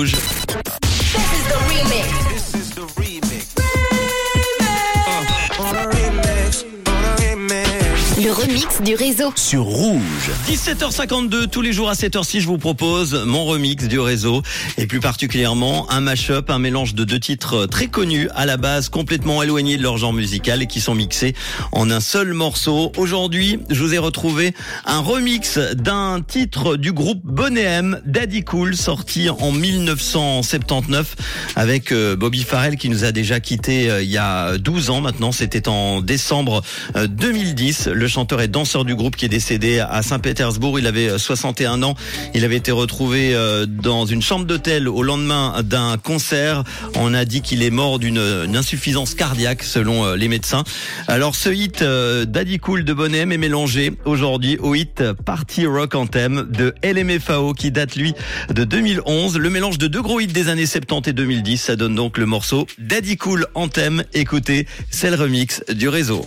Rouge. Remix du réseau. Sur Rouge. 17h52, tous les jours à 7h6, je vous propose mon remix du réseau. Et plus particulièrement un mash-up, un mélange de deux titres très connus, à la base complètement éloignés de leur genre musical et qui sont mixés en un seul morceau. Aujourd'hui, je vous ai retrouvé un remix d'un titre du groupe Bonnet M, Daddy Cool, sorti en 1979 avec euh, Bobby Farrell qui nous a déjà quitté euh, il y a 12 ans maintenant. C'était en décembre euh, 2010. Le chanteur et danseur du groupe qui est décédé à Saint-Pétersbourg. Il avait 61 ans. Il avait été retrouvé euh, dans une chambre d'hôtel au lendemain d'un concert. On a dit qu'il est mort d'une une insuffisance cardiaque selon euh, les médecins. Alors ce hit euh, Daddy Cool de Bonhomme est mélangé aujourd'hui au hit Party Rock Anthem de LMFAO qui date lui de 2011. Le mélange de deux gros hits des années 70 et 2010, ça donne donc le morceau Daddy Cool Anthem. Écoutez, c'est le remix du réseau.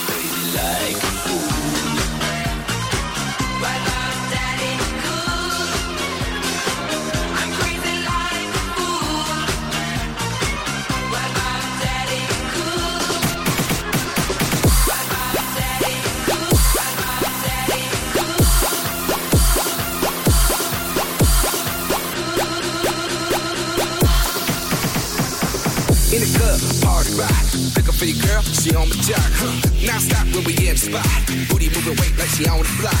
For your girl, she on the jock. Huh. Now stop when we in the spot. Booty moving weight like she on the block.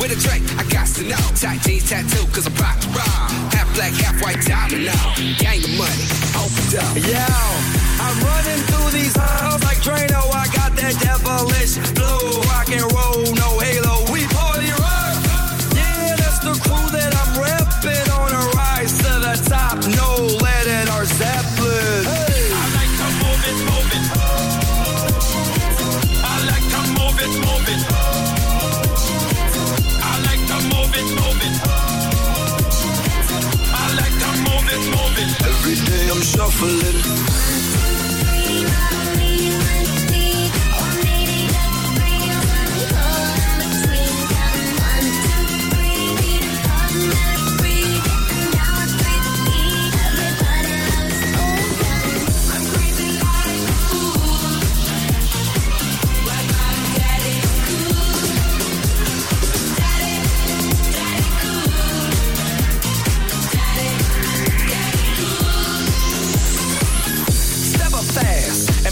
With a drink, I got to know. Tight jeans tattoo, cause I'm rock to rock. Half black, half white diamond now. Gang of money, opened up. Yo, I'm running through these halls like Drano. I got that devilish blue rock and roll, no halo. We party rock. Yeah, that's the crew that I'm repping on a rise to the top. No lead in our Zeppelin. I like to move it, move shuffling.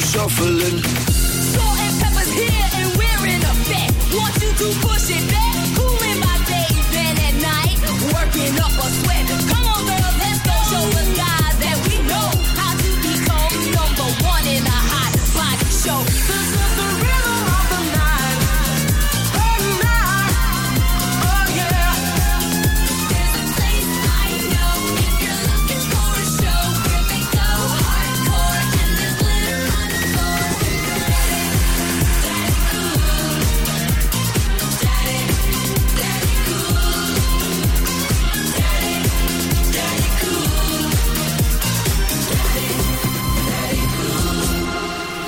shuffling. Salt and pepper's here and we're in effect. Want you to push it back, cooling my days and at night, working up a sweat.